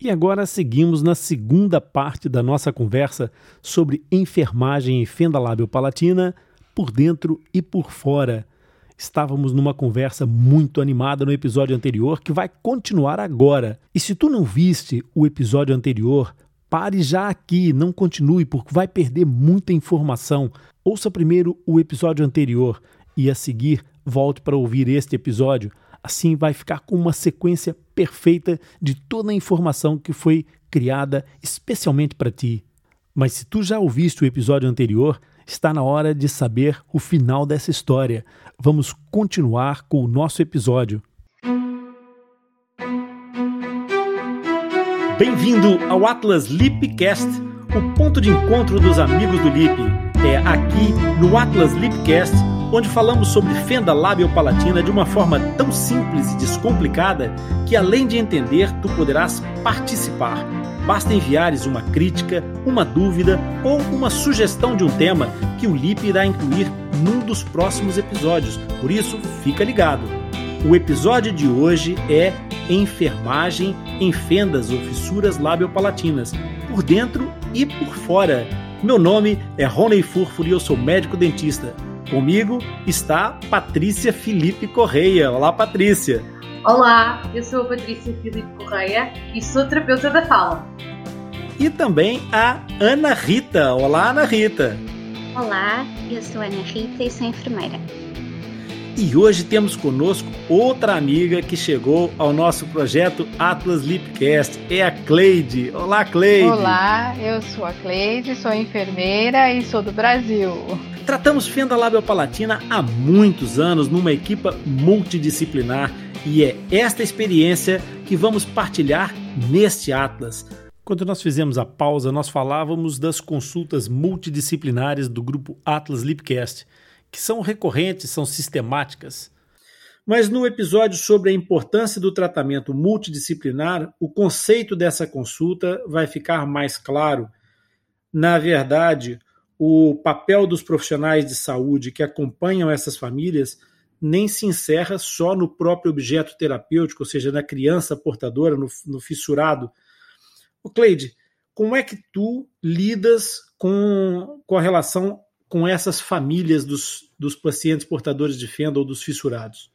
E agora seguimos na segunda parte da nossa conversa sobre enfermagem em fenda lábio-palatina por dentro e por fora. Estávamos numa conversa muito animada no episódio anterior que vai continuar agora. E se tu não viste o episódio anterior, pare já aqui, não continue porque vai perder muita informação. Ouça primeiro o episódio anterior e a seguir volte para ouvir este episódio. Assim vai ficar com uma sequência perfeita de toda a informação que foi criada especialmente para ti. Mas se tu já ouviste o episódio anterior, está na hora de saber o final dessa história. Vamos continuar com o nosso episódio. Bem-vindo ao Atlas Lipcast, o ponto de encontro dos amigos do Lip. É aqui no Atlas Lipcast onde falamos sobre fenda lábio-palatina de uma forma tão simples e descomplicada que, além de entender, tu poderás participar. Basta enviares uma crítica, uma dúvida ou uma sugestão de um tema que o LIP irá incluir num dos próximos episódios, por isso fica ligado. O episódio de hoje é Enfermagem em fendas ou fissuras lábio-palatinas, por dentro e por fora. Meu nome é Rony Furfuri e eu sou médico dentista. Comigo está Patrícia Felipe Correia. Olá, Patrícia. Olá, eu sou a Patrícia Felipe Correia e sou terapeuta da fala. E também a Ana Rita. Olá, Ana Rita. Olá, eu sou Ana Rita e sou enfermeira. E hoje temos conosco outra amiga que chegou ao nosso projeto Atlas Lipcast, é a Cleide. Olá, Cleide. Olá, eu sou a Cleide, sou enfermeira e sou do Brasil. Tratamos fenda labiopalatina há muitos anos numa equipa multidisciplinar e é esta experiência que vamos partilhar neste Atlas. Quando nós fizemos a pausa, nós falávamos das consultas multidisciplinares do grupo Atlas Lipcast que são recorrentes, são sistemáticas. Mas no episódio sobre a importância do tratamento multidisciplinar, o conceito dessa consulta vai ficar mais claro. Na verdade, o papel dos profissionais de saúde que acompanham essas famílias nem se encerra só no próprio objeto terapêutico, ou seja, na criança portadora, no, no fissurado. O Cleide, como é que tu lidas com, com a relação com essas famílias dos, dos pacientes portadores de fenda ou dos fissurados?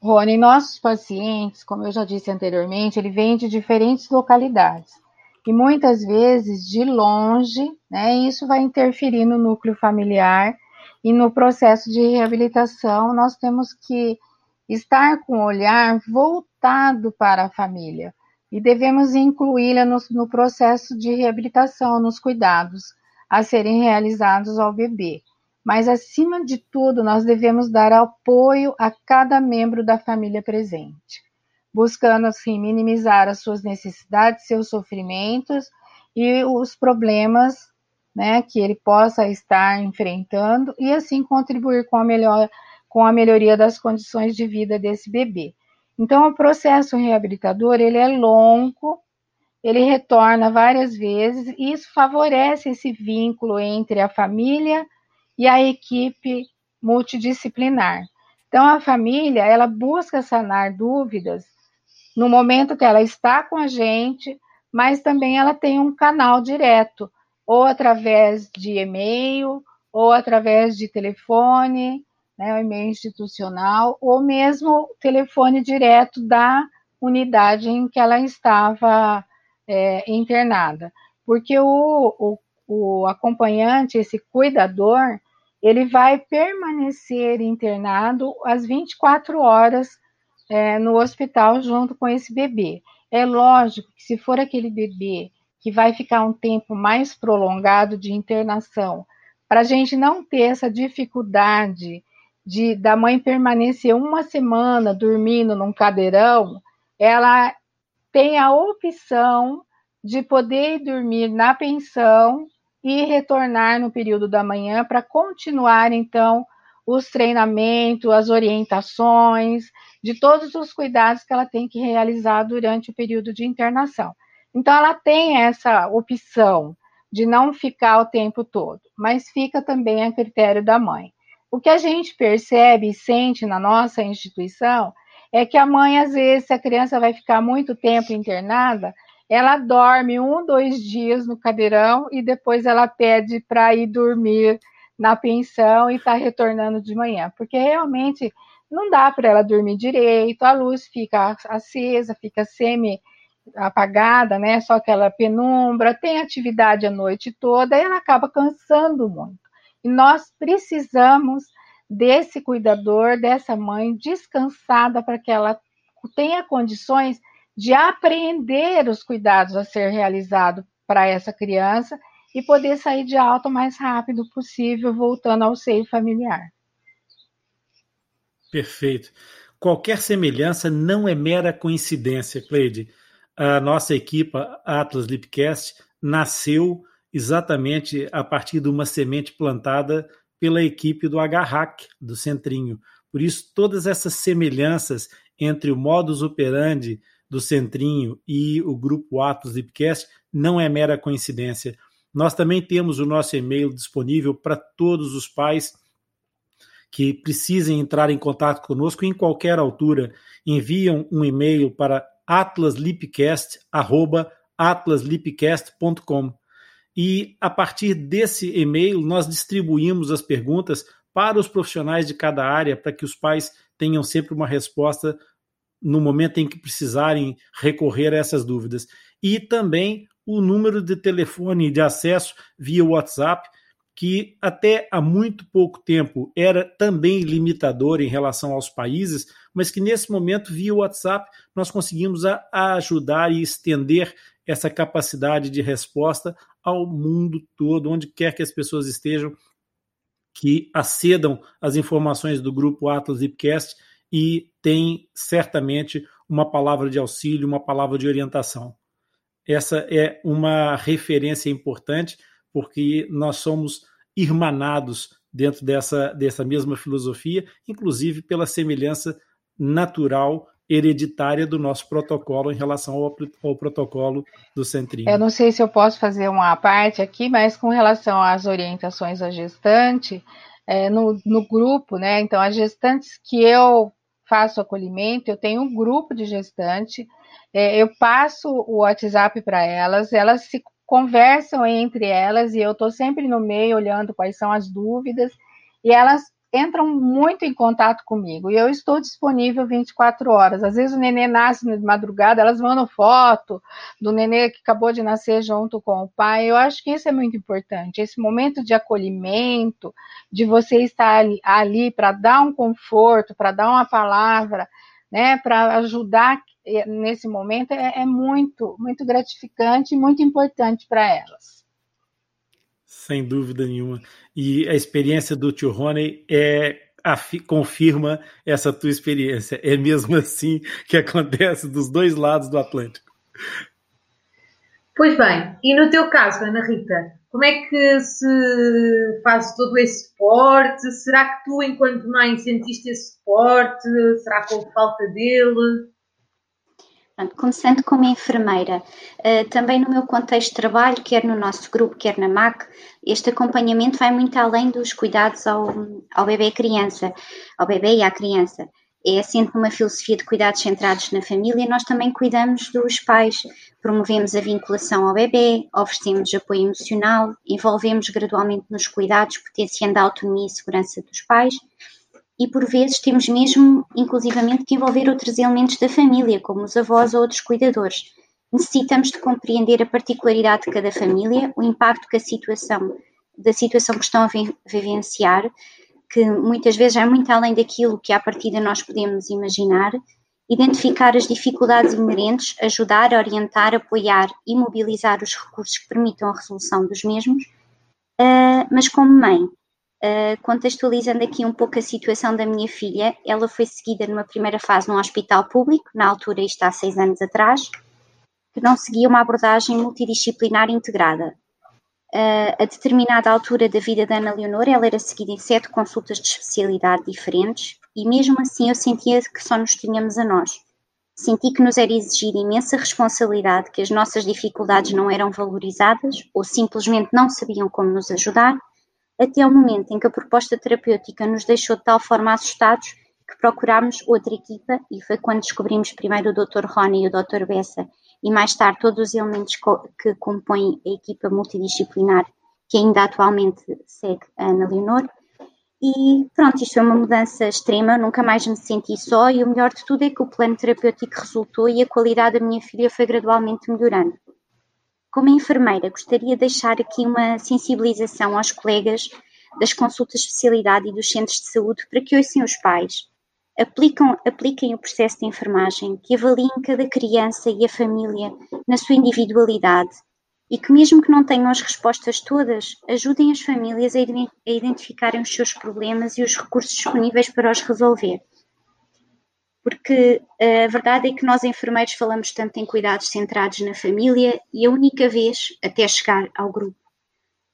Rony, nossos pacientes, como eu já disse anteriormente, ele vem de diferentes localidades e muitas vezes de longe, né? Isso vai interferir no núcleo familiar e no processo de reabilitação. Nós temos que estar com o olhar voltado para a família e devemos incluí-la no, no processo de reabilitação, nos cuidados a serem realizados ao bebê. Mas, acima de tudo, nós devemos dar apoio a cada membro da família presente, buscando, assim, minimizar as suas necessidades, seus sofrimentos e os problemas né, que ele possa estar enfrentando e, assim, contribuir com a, melhor, com a melhoria das condições de vida desse bebê. Então, o processo reabilitador, ele é longo, ele retorna várias vezes e isso favorece esse vínculo entre a família e a equipe multidisciplinar. Então a família, ela busca sanar dúvidas no momento que ela está com a gente, mas também ela tem um canal direto, ou através de e-mail, ou através de telefone, né, o e-mail institucional, ou mesmo telefone direto da unidade em que ela estava é, internada, porque o, o, o acompanhante, esse cuidador, ele vai permanecer internado as 24 horas é, no hospital junto com esse bebê. É lógico que se for aquele bebê que vai ficar um tempo mais prolongado de internação, para a gente não ter essa dificuldade de da mãe permanecer uma semana dormindo num cadeirão, ela tem a opção de poder dormir na pensão e retornar no período da manhã para continuar, então, os treinamentos, as orientações, de todos os cuidados que ela tem que realizar durante o período de internação. Então, ela tem essa opção de não ficar o tempo todo, mas fica também a critério da mãe. O que a gente percebe e sente na nossa instituição é que a mãe, às vezes, se a criança vai ficar muito tempo internada, ela dorme um, dois dias no cadeirão e depois ela pede para ir dormir na pensão e está retornando de manhã, porque realmente não dá para ela dormir direito, a luz fica acesa, fica semi apagada, né? Só aquela penumbra, tem atividade a noite toda e ela acaba cansando muito. E nós precisamos desse cuidador, dessa mãe descansada para que ela tenha condições de aprender os cuidados a ser realizado para essa criança e poder sair de alta o mais rápido possível, voltando ao seio familiar. Perfeito. Qualquer semelhança não é mera coincidência, Cleide. A nossa equipa Atlas Lipcast nasceu exatamente a partir de uma semente plantada pela equipe do HHAC, do Centrinho. Por isso, todas essas semelhanças entre o modus operandi do Centrinho e o grupo Atlas Lipcast não é mera coincidência. Nós também temos o nosso e-mail disponível para todos os pais que precisem entrar em contato conosco em qualquer altura. Enviam um e-mail para atlaslipcast@atlaslipcast.com. E a partir desse e-mail nós distribuímos as perguntas para os profissionais de cada área para que os pais tenham sempre uma resposta no momento em que precisarem recorrer a essas dúvidas. E também o número de telefone de acesso via WhatsApp, que até há muito pouco tempo era também limitador em relação aos países, mas que nesse momento, via WhatsApp, nós conseguimos a, a ajudar e estender essa capacidade de resposta ao mundo todo, onde quer que as pessoas estejam, que acedam às informações do grupo Atlas Ipcast e tem certamente uma palavra de auxílio, uma palavra de orientação. Essa é uma referência importante, porque nós somos irmanados dentro dessa, dessa mesma filosofia, inclusive pela semelhança natural hereditária do nosso protocolo em relação ao, ao, protocolo do Centrinho. Eu não sei se eu posso fazer uma parte aqui, mas com relação às orientações à gestante, é, no, no, grupo, né? Então, as gestantes que eu faço acolhimento, eu tenho um grupo de gestante, é, eu passo o WhatsApp para elas, elas se conversam entre elas e eu estou sempre no meio olhando quais são as dúvidas e elas entram muito em contato comigo e eu estou disponível 24 horas. Às vezes o nenê nasce de madrugada, elas mandam foto do nenê que acabou de nascer junto com o pai. Eu acho que isso é muito importante. Esse momento de acolhimento, de você estar ali, ali para dar um conforto, para dar uma palavra, né, para ajudar nesse momento é, é muito, muito gratificante e muito importante para elas. Sem dúvida nenhuma. E a experiência do tio Rony é confirma essa tua experiência. É mesmo assim que acontece dos dois lados do Atlântico. Pois bem, e no teu caso, Ana Rita, como é que se faz todo esse suporte? Será que tu, enquanto mãe, sentiste esse suporte? Será que houve falta dele? Começando como enfermeira, uh, também no meu contexto de trabalho, quer no nosso grupo, quer na MAC, este acompanhamento vai muito além dos cuidados ao, ao bebê e criança, ao bebê e à criança. É sempre uma filosofia de cuidados centrados na família, nós também cuidamos dos pais, promovemos a vinculação ao bebê, oferecemos apoio emocional, envolvemos gradualmente nos cuidados, potenciando a autonomia e segurança dos pais. E por vezes temos mesmo, inclusivamente, que envolver outros elementos da família, como os avós ou outros cuidadores. Necessitamos de compreender a particularidade de cada família, o impacto que a situação, da situação que estão a vivenciar, que muitas vezes é muito além daquilo que à partida nós podemos imaginar, identificar as dificuldades inerentes, ajudar, orientar, apoiar e mobilizar os recursos que permitam a resolução dos mesmos, uh, mas como mãe, Uh, contextualizando aqui um pouco a situação da minha filha, ela foi seguida numa primeira fase num hospital público, na altura, isto há seis anos atrás, que não seguia uma abordagem multidisciplinar integrada. Uh, a determinada altura da vida da Ana Leonor, ela era seguida em sete consultas de especialidade diferentes e mesmo assim eu sentia que só nos tínhamos a nós. Senti que nos era exigida imensa responsabilidade, que as nossas dificuldades não eram valorizadas ou simplesmente não sabiam como nos ajudar até ao momento em que a proposta terapêutica nos deixou de tal forma assustados que procurámos outra equipa e foi quando descobrimos primeiro o Dr. Rony e o Dr. Bessa e mais tarde todos os elementos que compõem a equipa multidisciplinar que ainda atualmente segue a Ana Leonor. E pronto, isto foi uma mudança extrema, nunca mais me senti só e o melhor de tudo é que o plano terapêutico resultou e a qualidade da minha filha foi gradualmente melhorando. Como enfermeira, gostaria de deixar aqui uma sensibilização aos colegas das consultas de especialidade e dos centros de saúde para que ouçam os pais, aplicam, apliquem o processo de enfermagem, que avaliem cada criança e a família na sua individualidade e que, mesmo que não tenham as respostas todas, ajudem as famílias a identificarem os seus problemas e os recursos disponíveis para os resolver. Porque a verdade é que nós, enfermeiros, falamos tanto em cuidados centrados na família e a única vez, até chegar ao grupo,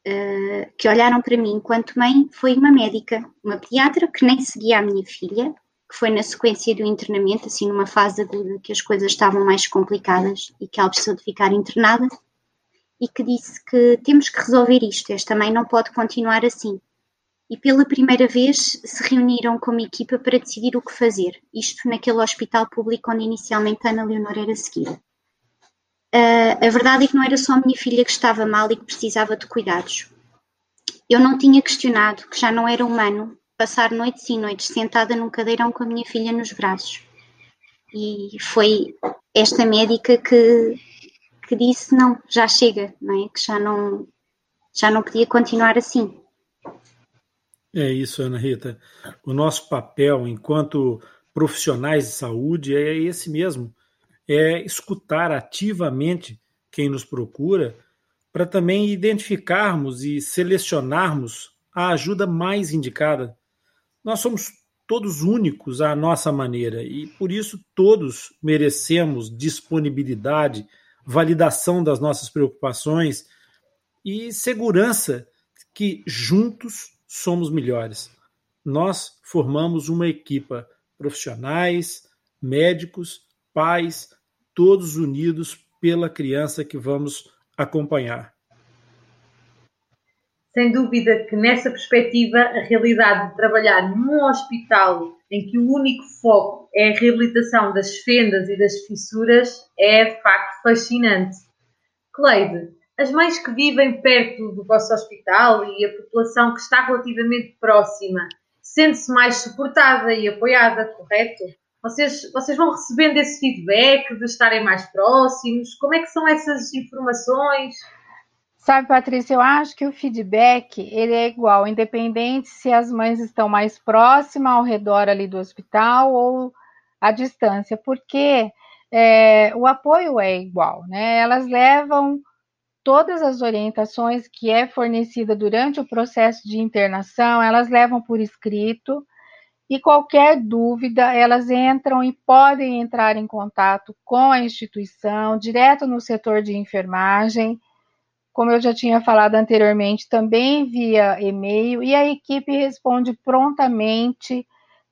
uh, que olharam para mim enquanto mãe foi uma médica, uma pediatra que nem seguia a minha filha, que foi na sequência do internamento, assim numa fase aguda que as coisas estavam mais complicadas e que ela precisou de ficar internada e que disse que temos que resolver isto, esta mãe não pode continuar assim. E pela primeira vez se reuniram como equipa para decidir o que fazer, isto naquele hospital público onde inicialmente Ana Leonor era seguida. Uh, a verdade é que não era só a minha filha que estava mal e que precisava de cuidados. Eu não tinha questionado que já não era humano passar noites e noites sentada num cadeirão com a minha filha nos braços. E foi esta médica que que disse não, já chega, não é? que já não, já não podia continuar assim. É isso, Ana Rita. O nosso papel enquanto profissionais de saúde é esse mesmo, é escutar ativamente quem nos procura para também identificarmos e selecionarmos a ajuda mais indicada. Nós somos todos únicos à nossa maneira e por isso todos merecemos disponibilidade, validação das nossas preocupações e segurança que juntos somos melhores. Nós formamos uma equipa, profissionais, médicos, pais, todos unidos pela criança que vamos acompanhar. Sem dúvida que nessa perspectiva a realidade de trabalhar num hospital em que o único foco é a reabilitação das fendas e das fissuras, é de facto fascinante. Cleide, as mães que vivem perto do vosso hospital e a população que está relativamente próxima sente-se mais suportada e apoiada, correto? Vocês, vocês vão recebendo esse feedback de estarem mais próximos? Como é que são essas informações? Sabe, Patrícia, eu acho que o feedback ele é igual, independente se as mães estão mais próximas ao redor ali do hospital ou à distância, porque é, o apoio é igual, né? Elas levam todas as orientações que é fornecida durante o processo de internação, elas levam por escrito e qualquer dúvida, elas entram e podem entrar em contato com a instituição, direto no setor de enfermagem como eu já tinha falado anteriormente, também via e-mail, e a equipe responde prontamente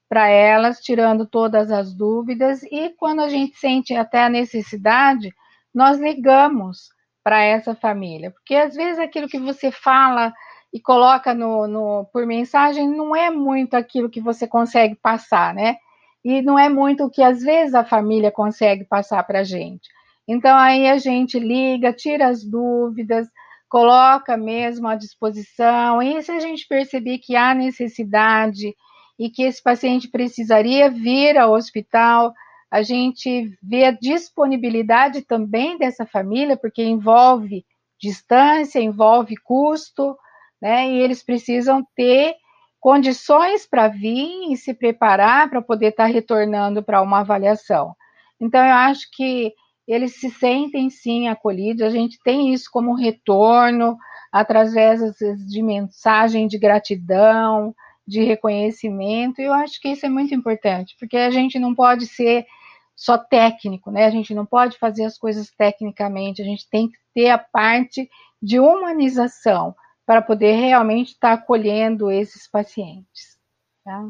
para elas, tirando todas as dúvidas, e quando a gente sente até a necessidade, nós ligamos para essa família, porque às vezes aquilo que você fala e coloca no, no, por mensagem não é muito aquilo que você consegue passar, né? E não é muito o que às vezes a família consegue passar para a gente. Então aí a gente liga, tira as dúvidas, coloca mesmo à disposição. E se a gente perceber que há necessidade e que esse paciente precisaria vir ao hospital, a gente vê a disponibilidade também dessa família, porque envolve distância, envolve custo, né? E eles precisam ter condições para vir e se preparar para poder estar tá retornando para uma avaliação. Então, eu acho que eles se sentem sim acolhidos, a gente tem isso como retorno, através de mensagem de gratidão, de reconhecimento, e eu acho que isso é muito importante, porque a gente não pode ser só técnico, né? A gente não pode fazer as coisas tecnicamente, a gente tem que ter a parte de humanização para poder realmente estar acolhendo esses pacientes. Tá?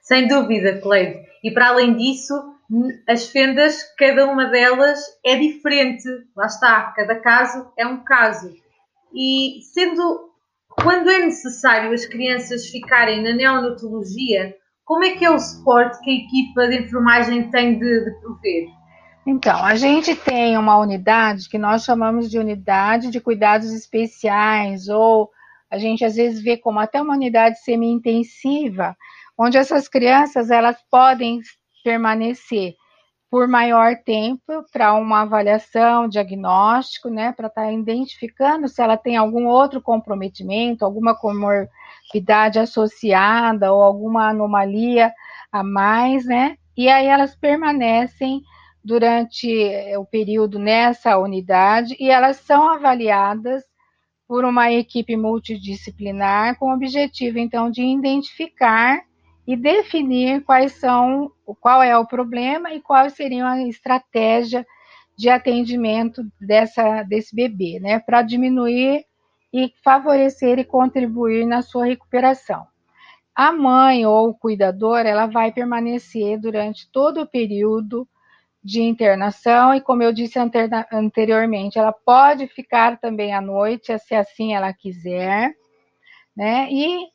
Sem dúvida, Cleide. E para além disso, as fendas, cada uma delas é diferente. Lá está, cada caso é um caso. E sendo quando é necessário as crianças ficarem na neonatologia, como é que é o suporte que a equipa de enfermagem tem de, de prover? Então, a gente tem uma unidade que nós chamamos de unidade de cuidados especiais, ou a gente às vezes vê como até uma unidade semi-intensiva, onde essas crianças elas podem permanecer por maior tempo para uma avaliação, diagnóstico, né, para estar tá identificando se ela tem algum outro comprometimento, alguma comorbidade associada ou alguma anomalia a mais, né? E aí elas permanecem durante eh, o período nessa unidade e elas são avaliadas por uma equipe multidisciplinar com o objetivo então de identificar e definir quais são, qual é o problema e qual seria a estratégia de atendimento dessa, desse bebê, né, para diminuir e favorecer e contribuir na sua recuperação. A mãe ou o cuidador, ela vai permanecer durante todo o período de internação e, como eu disse anteriormente, ela pode ficar também à noite, se assim ela quiser, né? E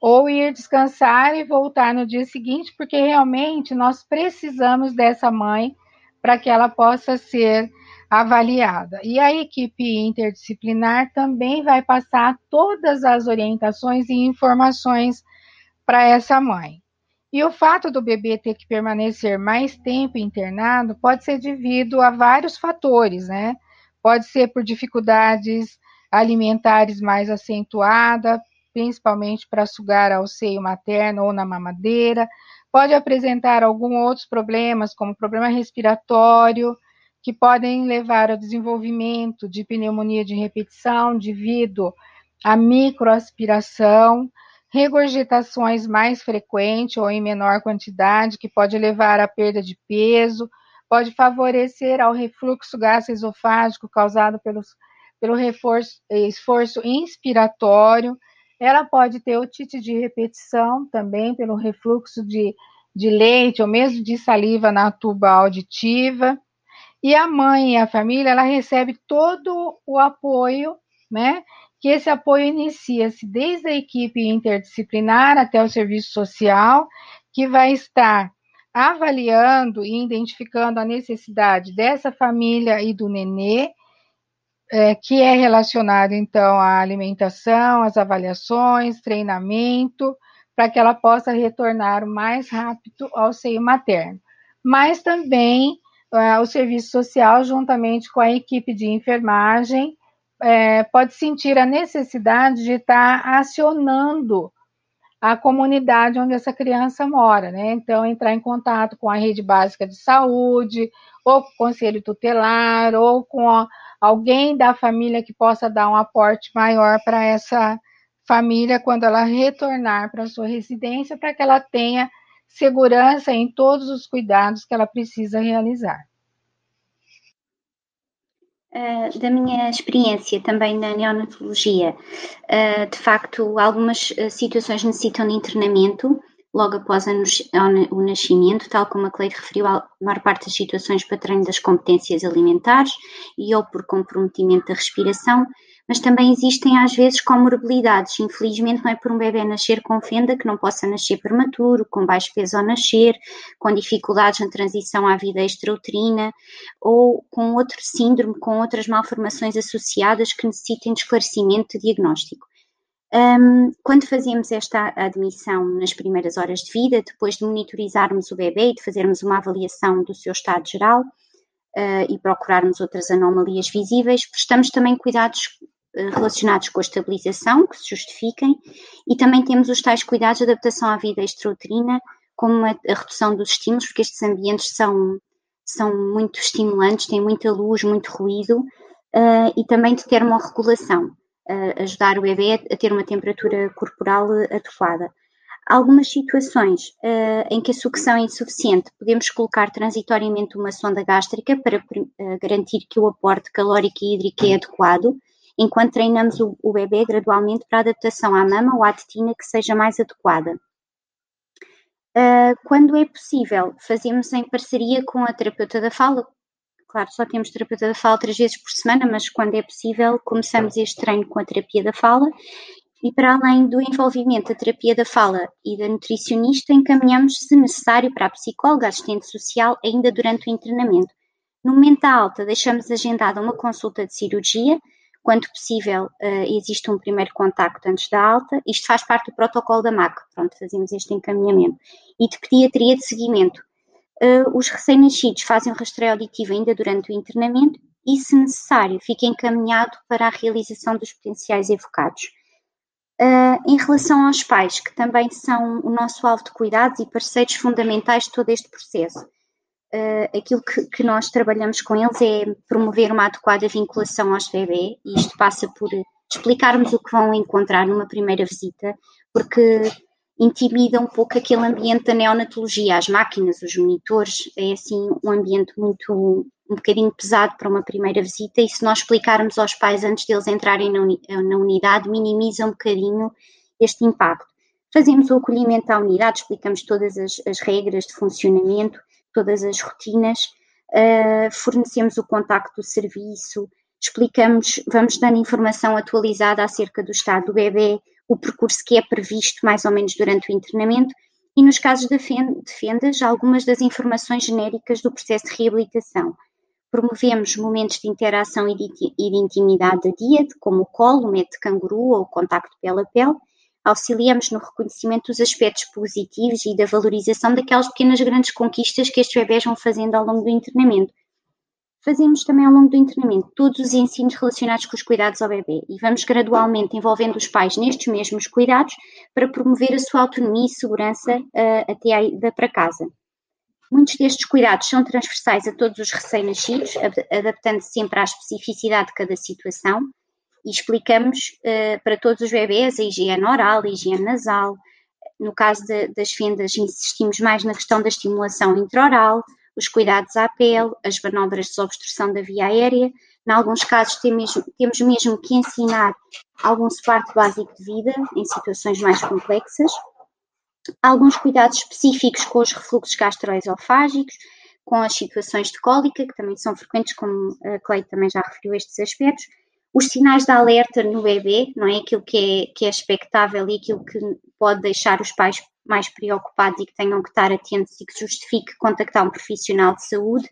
ou ir descansar e voltar no dia seguinte, porque realmente nós precisamos dessa mãe para que ela possa ser avaliada. E a equipe interdisciplinar também vai passar todas as orientações e informações para essa mãe. E o fato do bebê ter que permanecer mais tempo internado pode ser devido a vários fatores, né? Pode ser por dificuldades alimentares mais acentuadas, principalmente para sugar ao seio materno ou na mamadeira. Pode apresentar alguns outros problemas, como problema respiratório, que podem levar ao desenvolvimento de pneumonia de repetição devido à microaspiração, regurgitações mais frequentes ou em menor quantidade, que pode levar à perda de peso, pode favorecer ao refluxo gastroesofágico causado pelos, pelo reforço, esforço inspiratório, ela pode ter otite de repetição também pelo refluxo de, de leite ou mesmo de saliva na tuba auditiva. E a mãe e a família, ela recebe todo o apoio, né? Que esse apoio inicia-se desde a equipe interdisciplinar até o serviço social, que vai estar avaliando e identificando a necessidade dessa família e do nenê, é, que é relacionado, então, à alimentação, às avaliações, treinamento, para que ela possa retornar mais rápido ao seio materno. Mas também é, o serviço social, juntamente com a equipe de enfermagem, é, pode sentir a necessidade de estar acionando a comunidade onde essa criança mora, né? Então, entrar em contato com a rede básica de saúde, ou com o conselho tutelar, ou com a, alguém da família que possa dar um aporte maior para essa família quando ela retornar para sua residência, para que ela tenha segurança em todos os cuidados que ela precisa realizar. Uh, da minha experiência também na neonatologia, uh, de facto, algumas uh, situações necessitam de internamento logo após o nascimento, tal como a Cleide referiu, a maior parte das situações para treino das competências alimentares e ou por comprometimento da respiração, mas também existem às vezes comorbilidades. Infelizmente não é por um bebê nascer com fenda que não possa nascer prematuro, com baixo peso ao nascer, com dificuldades na transição à vida extrauterina ou com outro síndrome, com outras malformações associadas que necessitem de esclarecimento de diagnóstico. Um, quando fazemos esta admissão nas primeiras horas de vida, depois de monitorizarmos o bebê e de fazermos uma avaliação do seu estado geral uh, e procurarmos outras anomalias visíveis, prestamos também cuidados uh, relacionados com a estabilização, que se justifiquem, e também temos os tais cuidados de adaptação à vida extrauterina, como a, a redução dos estímulos, porque estes ambientes são, são muito estimulantes, têm muita luz, muito ruído, uh, e também de termorregulação ajudar o bebê a ter uma temperatura corporal adequada. Algumas situações uh, em que a sucção é insuficiente, podemos colocar transitoriamente uma sonda gástrica para uh, garantir que o aporte calórico e hídrico é adequado, enquanto treinamos o, o bebê gradualmente para a adaptação à mama ou à tetina que seja mais adequada. Uh, quando é possível, fazemos em parceria com a terapeuta da fala, Claro, só temos terapeuta da fala três vezes por semana, mas quando é possível, começamos este treino com a terapia da fala. E para além do envolvimento da terapia da fala e da nutricionista, encaminhamos, se necessário, para a psicóloga, assistente social, ainda durante o internamento. No momento da alta, deixamos agendada uma consulta de cirurgia, quando possível, uh, existe um primeiro contacto antes da alta. Isto faz parte do protocolo da MAC, pronto, fazemos este encaminhamento. E de pediatria de seguimento. Uh, os recém-nascidos fazem o rastreio auditivo ainda durante o internamento e, se necessário, fica encaminhado para a realização dos potenciais evocados. Uh, em relação aos pais, que também são o nosso alvo de cuidados e parceiros fundamentais de todo este processo, uh, aquilo que, que, nós trabalhamos com eles é promover uma adequada vinculação aos bebê, e isto passa por explicarmos o que vão encontrar numa primeira visita, porque intimida um pouco aquele ambiente da neonatologia, as máquinas, os monitores, é assim um ambiente muito um bocadinho pesado para uma primeira visita e se nós explicarmos aos pais antes deles entrarem na, uni na unidade, minimiza um bocadinho este impacto. Fazemos o acolhimento à unidade, explicamos todas as, as regras de funcionamento, todas as rotinas, uh, fornecemos o contacto do serviço, explicamos, vamos dando informação atualizada acerca do estado do bebê, o percurso que é previsto mais ou menos durante o internamento e, nos casos de fendas, algumas das informações genéricas do processo de reabilitação. Promovemos momentos de interação e de, intimidade a dia, como o colo, o método de canguru ou o contacto pele a pele. Auxiliamos no reconhecimento dos aspectos positivos e da valorização daquelas pequenas grandes conquistas que estes bebés vão fazendo ao longo do internamento. Fazemos também ao longo do internamento todos os ensinos relacionados com os cuidados ao bebê e vamos gradualmente envolvendo os pais nestes mesmos cuidados para promover a sua autonomia e segurança uh, até a ida para casa. Muitos destes cuidados são transversais a todos os recém-nascidos, adaptando-se sempre à especificidade de cada situação, e explicamos uh, para todos os bebês a higiene oral, a higiene nasal. No caso de, das fendas, insistimos mais na questão da estimulação intraoral, os cuidados à pele, as manobras de desobstrução da via aérea. Em alguns casos, temos, temos mesmo que ensinar algum suporte básico de vida em situações mais complexas alguns cuidados específicos com os refluxos gastroesofágicos, com as situações de cólica, que também são frequentes, como a Clay também já referiu estes aspectos, os sinais de alerta no bebê, não é? Aquilo que é, que é expectável e aquilo que pode deixar os pais mais preocupados e que tenham que estar atentos e que justifique contactar um profissional de saúde,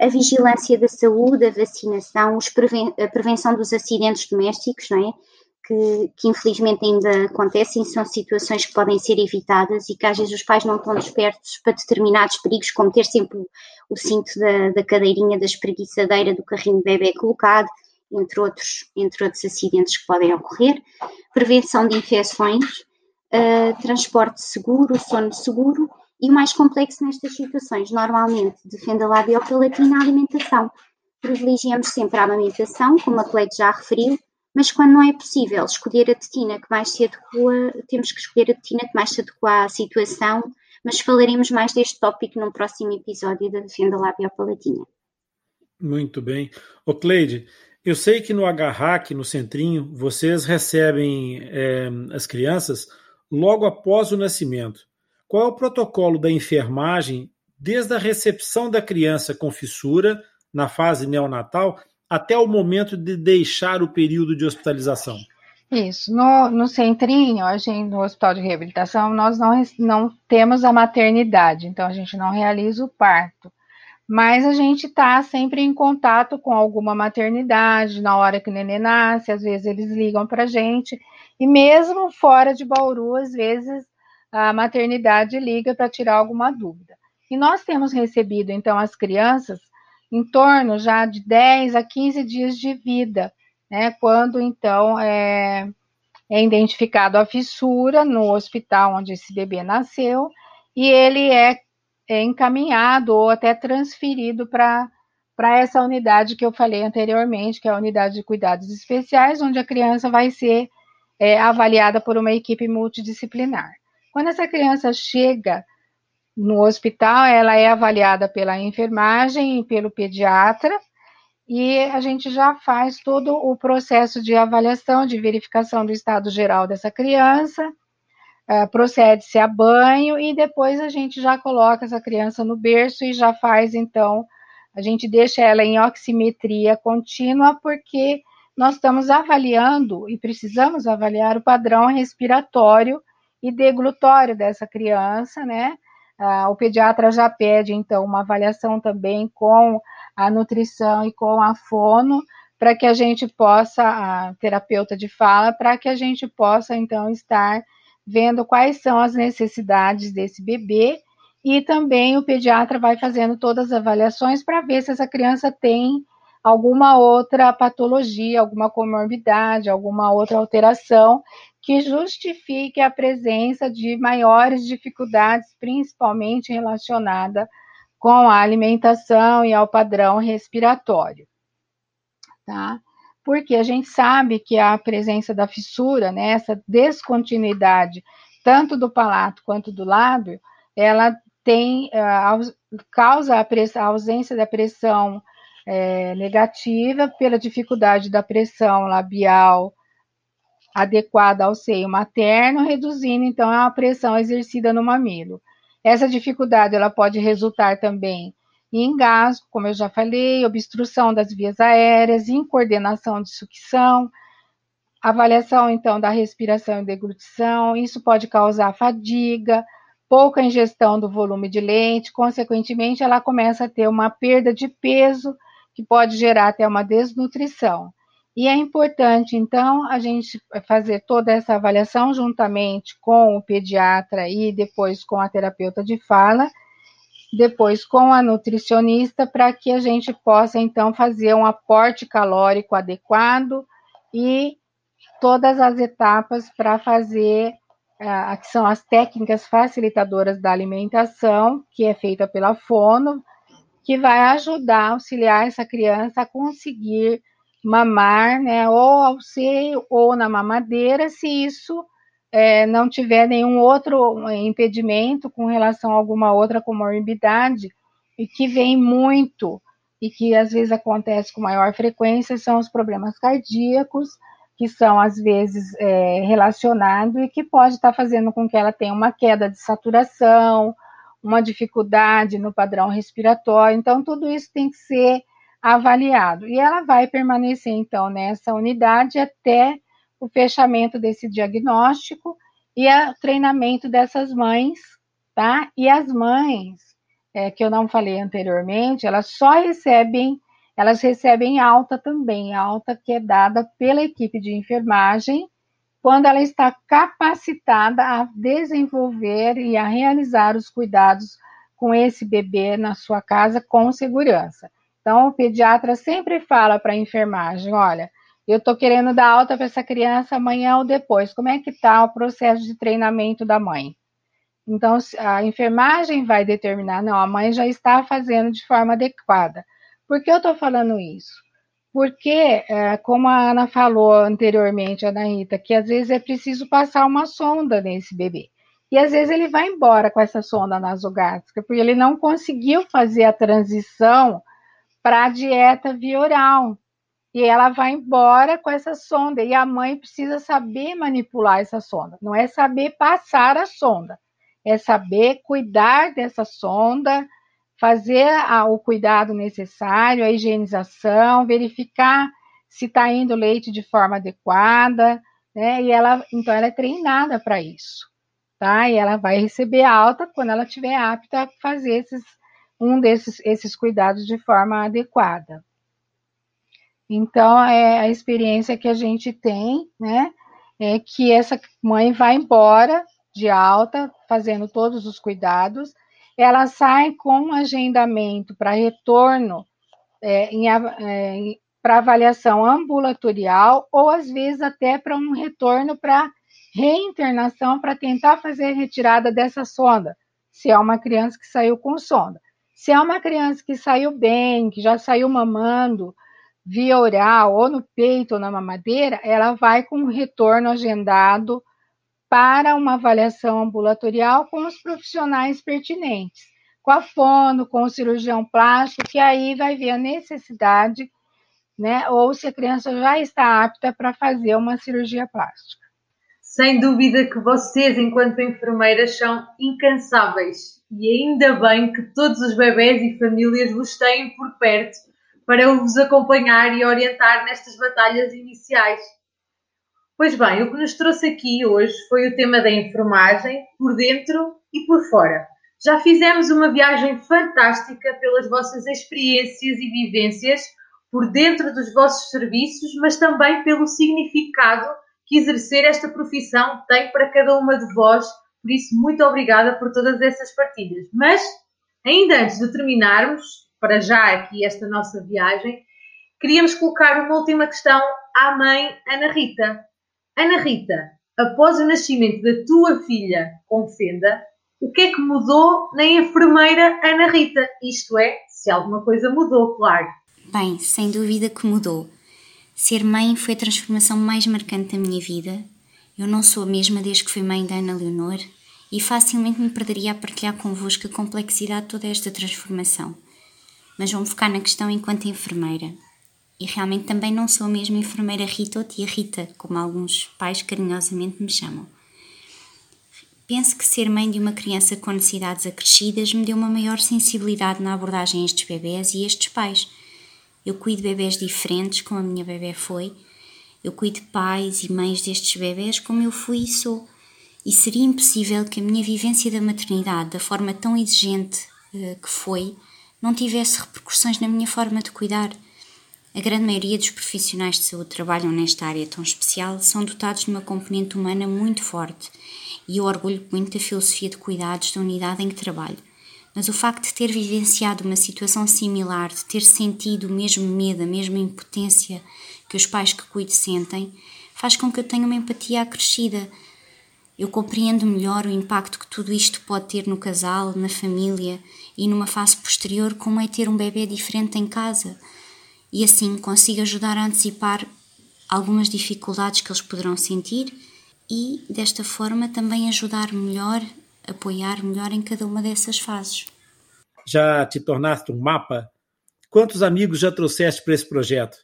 a vigilância da saúde, a vacinação, preven a prevenção dos acidentes domésticos, não é? que, que, infelizmente ainda acontecem, são situações que podem ser evitadas e que às vezes os pais não estão despertos para determinados perigos, como ter sempre o, cinto da, da, cadeirinha da espreguiçadeira do carrinho de bebê colocado, entre outros, entre outros acidentes que podem ocorrer. Prevenção de infecções, transporte seguro, sono seguro e o mais complexo nestas situações, normalmente, defende a labiopalatina a alimentação. Privilegiamos sempre a amamentação, como a Cleide já referiu, mas quando não é possível escolher a tetina que mais se adequa, temos que escolher a tetina que mais se adequa à situação, mas falaremos mais deste tópico num próximo episódio da Defenda Lábio Palatina. Muito bem. Ô Cleide, eu sei que no HHAC, no centrinho, vocês recebem é, as crianças logo após o nascimento. Qual é o protocolo da enfermagem desde a recepção da criança com fissura na fase neonatal até o momento de deixar o período de hospitalização? Isso. No, no centrinho, a gente, no hospital de reabilitação, nós não, não temos a maternidade, então a gente não realiza o parto. Mas a gente está sempre em contato com alguma maternidade, na hora que o neném nasce, às vezes eles ligam para a gente, e mesmo fora de Bauru, às vezes a maternidade liga para tirar alguma dúvida. E nós temos recebido, então, as crianças em torno já de 10 a 15 dias de vida, né? Quando então é, é identificado a fissura no hospital onde esse bebê nasceu e ele é, é encaminhado ou até transferido para para essa unidade que eu falei anteriormente, que é a unidade de cuidados especiais, onde a criança vai ser é, avaliada por uma equipe multidisciplinar. Quando essa criança chega no hospital, ela é avaliada pela enfermagem e pelo pediatra, e a gente já faz todo o processo de avaliação, de verificação do estado geral dessa criança, uh, procede-se a banho e depois a gente já coloca essa criança no berço e já faz, então, a gente deixa ela em oximetria contínua, porque nós estamos avaliando e precisamos avaliar o padrão respiratório e deglutório dessa criança, né? Ah, o pediatra já pede, então, uma avaliação também com a nutrição e com a fono, para que a gente possa, a terapeuta de fala, para que a gente possa então estar vendo quais são as necessidades desse bebê e também o pediatra vai fazendo todas as avaliações para ver se essa criança tem alguma outra patologia, alguma comorbidade, alguma outra alteração que justifique a presença de maiores dificuldades, principalmente relacionada com a alimentação e ao padrão respiratório. Tá? Porque a gente sabe que a presença da fissura, né, essa descontinuidade, tanto do palato quanto do lábio, ela tem, uh, causa a, a, ausência da pressão é, negativa pela dificuldade da pressão labial adequada ao seio materno, reduzindo então a pressão exercida no mamilo. Essa dificuldade ela pode resultar também em engasgo, como eu já falei, obstrução das vias aéreas, incoordenação de sucção, avaliação então da respiração e deglutição, isso pode causar fadiga, pouca ingestão do volume de leite, consequentemente ela começa a ter uma perda de peso que pode gerar até uma desnutrição. E é importante, então, a gente fazer toda essa avaliação juntamente com o pediatra e depois com a terapeuta de fala, depois com a nutricionista, para que a gente possa, então, fazer um aporte calórico adequado e todas as etapas para fazer, que são as técnicas facilitadoras da alimentação, que é feita pela fono, que vai ajudar, auxiliar essa criança a conseguir mamar, né, ou ao seio ou na mamadeira, se isso é, não tiver nenhum outro impedimento com relação a alguma outra comorbidade, e que vem muito, e que às vezes acontece com maior frequência, são os problemas cardíacos, que são às vezes é, relacionados e que pode estar fazendo com que ela tenha uma queda de saturação, uma dificuldade no padrão respiratório. Então, tudo isso tem que ser avaliado. E ela vai permanecer, então, nessa unidade até o fechamento desse diagnóstico e o treinamento dessas mães, tá? E as mães, é, que eu não falei anteriormente, elas só recebem, elas recebem alta também, alta que é dada pela equipe de enfermagem quando ela está capacitada a desenvolver e a realizar os cuidados com esse bebê na sua casa com segurança. Então, o pediatra sempre fala para a enfermagem: olha, eu estou querendo dar alta para essa criança amanhã ou depois. Como é que está o processo de treinamento da mãe? Então, a enfermagem vai determinar, não, a mãe já está fazendo de forma adequada. Por que eu estou falando isso? Porque, é, como a Ana falou anteriormente, Ana Rita, que às vezes é preciso passar uma sonda nesse bebê. E às vezes ele vai embora com essa sonda nasogástrica, porque ele não conseguiu fazer a transição para a dieta via oral. E ela vai embora com essa sonda. E a mãe precisa saber manipular essa sonda. Não é saber passar a sonda, é saber cuidar dessa sonda, fazer a, o cuidado necessário, a higienização, verificar se está indo leite de forma adequada, né? E ela, então, ela é treinada para isso, tá? E ela vai receber alta quando ela estiver apta a fazer esses, um desses esses cuidados de forma adequada. Então, é a experiência que a gente tem, né? É que essa mãe vai embora de alta, fazendo todos os cuidados, ela sai com um agendamento para retorno é, é, para avaliação ambulatorial ou às vezes até para um retorno para reinternação para tentar fazer a retirada dessa sonda, se é uma criança que saiu com sonda. Se é uma criança que saiu bem, que já saiu mamando via oral ou no peito ou na mamadeira, ela vai com um retorno agendado para uma avaliação ambulatorial com os profissionais pertinentes, com a fono, com o cirurgião plástico, que aí vai ver a necessidade, né, ou se a criança já está apta para fazer uma cirurgia plástica. Sem dúvida que vocês, enquanto enfermeiras, são incansáveis e ainda bem que todos os bebés e famílias vos têm por perto para vos acompanhar e orientar nestas batalhas iniciais. Pois bem, o que nos trouxe aqui hoje foi o tema da enfermagem, por dentro e por fora. Já fizemos uma viagem fantástica pelas vossas experiências e vivências por dentro dos vossos serviços, mas também pelo significado que exercer esta profissão tem para cada uma de vós. Por isso, muito obrigada por todas essas partilhas. Mas, ainda antes de terminarmos, para já aqui esta nossa viagem, queríamos colocar uma última questão à mãe Ana Rita. Ana Rita, após o nascimento da tua filha com fenda, o que é que mudou na enfermeira Ana Rita? Isto é, se alguma coisa mudou, claro. Bem, sem dúvida que mudou. Ser mãe foi a transformação mais marcante da minha vida. Eu não sou a mesma desde que fui mãe da Ana Leonor e facilmente me perderia a partilhar convosco a complexidade de toda esta transformação. Mas vou-me focar na questão enquanto enfermeira. E realmente também não sou a mesma enfermeira Rita ou tia Rita, como alguns pais carinhosamente me chamam. Penso que ser mãe de uma criança com necessidades acrescidas me deu uma maior sensibilidade na abordagem a estes bebés e a estes pais eu cuido de bebés diferentes, como a minha bebé foi. Eu cuido de pais e mães destes bebés como eu fui e sou. E seria impossível que a minha vivência da maternidade, da forma tão exigente uh, que foi, não tivesse repercussões na minha forma de cuidar. A grande maioria dos profissionais de saúde que trabalham nesta área tão especial são dotados de uma componente humana muito forte e eu orgulho muito da filosofia de cuidados da unidade em que trabalho mas o facto de ter vivenciado uma situação similar, de ter sentido o mesmo medo, a mesma impotência que os pais que cuido sentem, faz com que eu tenha uma empatia acrescida. Eu compreendo melhor o impacto que tudo isto pode ter no casal, na família e numa fase posterior, como é ter um bebê diferente em casa. E assim consigo ajudar a antecipar algumas dificuldades que eles poderão sentir e, desta forma, também ajudar melhor apoiar melhor em cada uma dessas fases. Já te tornaste um mapa? Quantos amigos já trouxeste para esse projeto?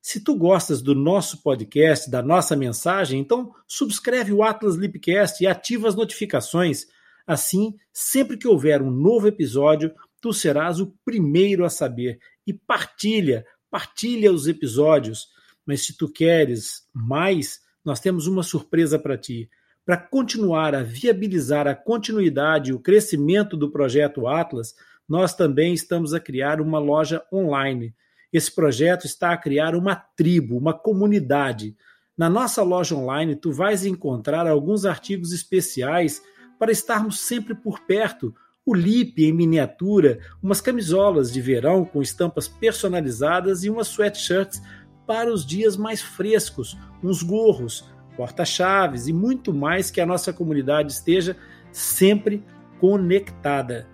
Se tu gostas do nosso podcast, da nossa mensagem, então subscreve o Atlas Lipcast e ativa as notificações. Assim, sempre que houver um novo episódio, tu serás o primeiro a saber. E partilha, partilha os episódios. Mas se tu queres mais, nós temos uma surpresa para ti para continuar a viabilizar a continuidade e o crescimento do projeto Atlas, nós também estamos a criar uma loja online. Esse projeto está a criar uma tribo, uma comunidade. Na nossa loja online, tu vais encontrar alguns artigos especiais para estarmos sempre por perto. O LIP em miniatura, umas camisolas de verão com estampas personalizadas e umas sweatshirts para os dias mais frescos, uns gorros, porta-chaves e muito mais que a nossa comunidade esteja sempre conectada.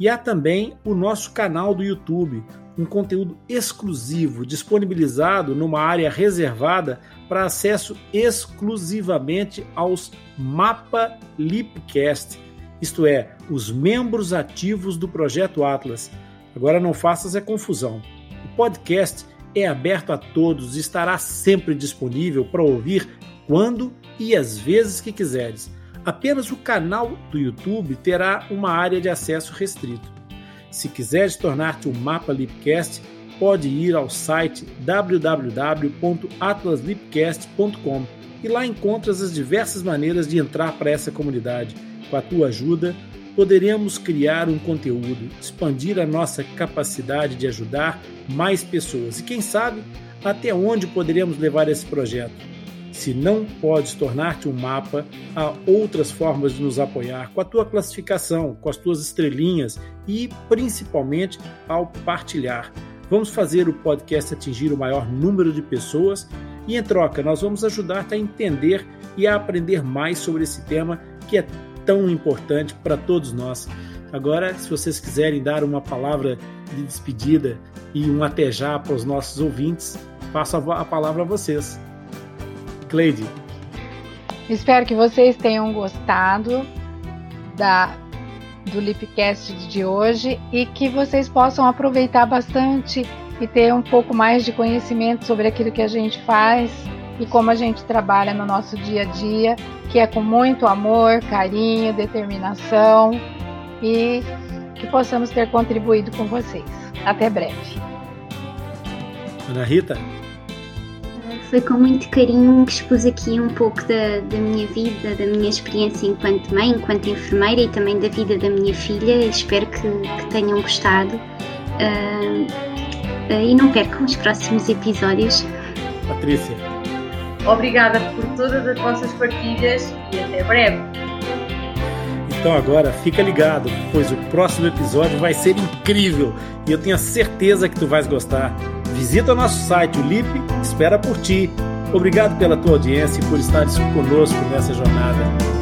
E há também o nosso canal do YouTube, um conteúdo exclusivo disponibilizado numa área reservada para acesso exclusivamente aos Mapa Lipcast, isto é, os membros ativos do projeto Atlas. Agora não faças a confusão. O podcast é aberto a todos e estará sempre disponível para ouvir quando e as vezes que quiseres. Apenas o canal do YouTube terá uma área de acesso restrito. Se quiseres tornar-te um mapa Lipcast, pode ir ao site www.atlaslipcast.com e lá encontras as diversas maneiras de entrar para essa comunidade. Com a tua ajuda, poderemos criar um conteúdo, expandir a nossa capacidade de ajudar mais pessoas e, quem sabe, até onde poderemos levar esse projeto. Se não podes tornar-te um mapa, há outras formas de nos apoiar com a tua classificação, com as tuas estrelinhas e principalmente ao partilhar. Vamos fazer o podcast atingir o maior número de pessoas e, em troca, nós vamos ajudar-te a entender e a aprender mais sobre esse tema que é tão importante para todos nós. Agora, se vocês quiserem dar uma palavra de despedida e um até já para os nossos ouvintes, passo a palavra a vocês. Cleide. Espero que vocês tenham gostado da, do Lipcast de hoje e que vocês possam aproveitar bastante e ter um pouco mais de conhecimento sobre aquilo que a gente faz e como a gente trabalha no nosso dia a dia, que é com muito amor, carinho, determinação e que possamos ter contribuído com vocês. Até breve. Ana Rita? Foi com muito carinho que expus aqui um pouco da, da minha vida, da minha experiência enquanto mãe, enquanto enfermeira e também da vida da minha filha. Espero que, que tenham gostado. Uh, uh, e não percam os próximos episódios. Patrícia. Obrigada por todas as vossas partilhas e até breve. Então agora fica ligado, pois o próximo episódio vai ser incrível e eu tenho a certeza que tu vais gostar. Visita nosso site, o LIP espera por ti. Obrigado pela tua audiência e por estares conosco nessa jornada.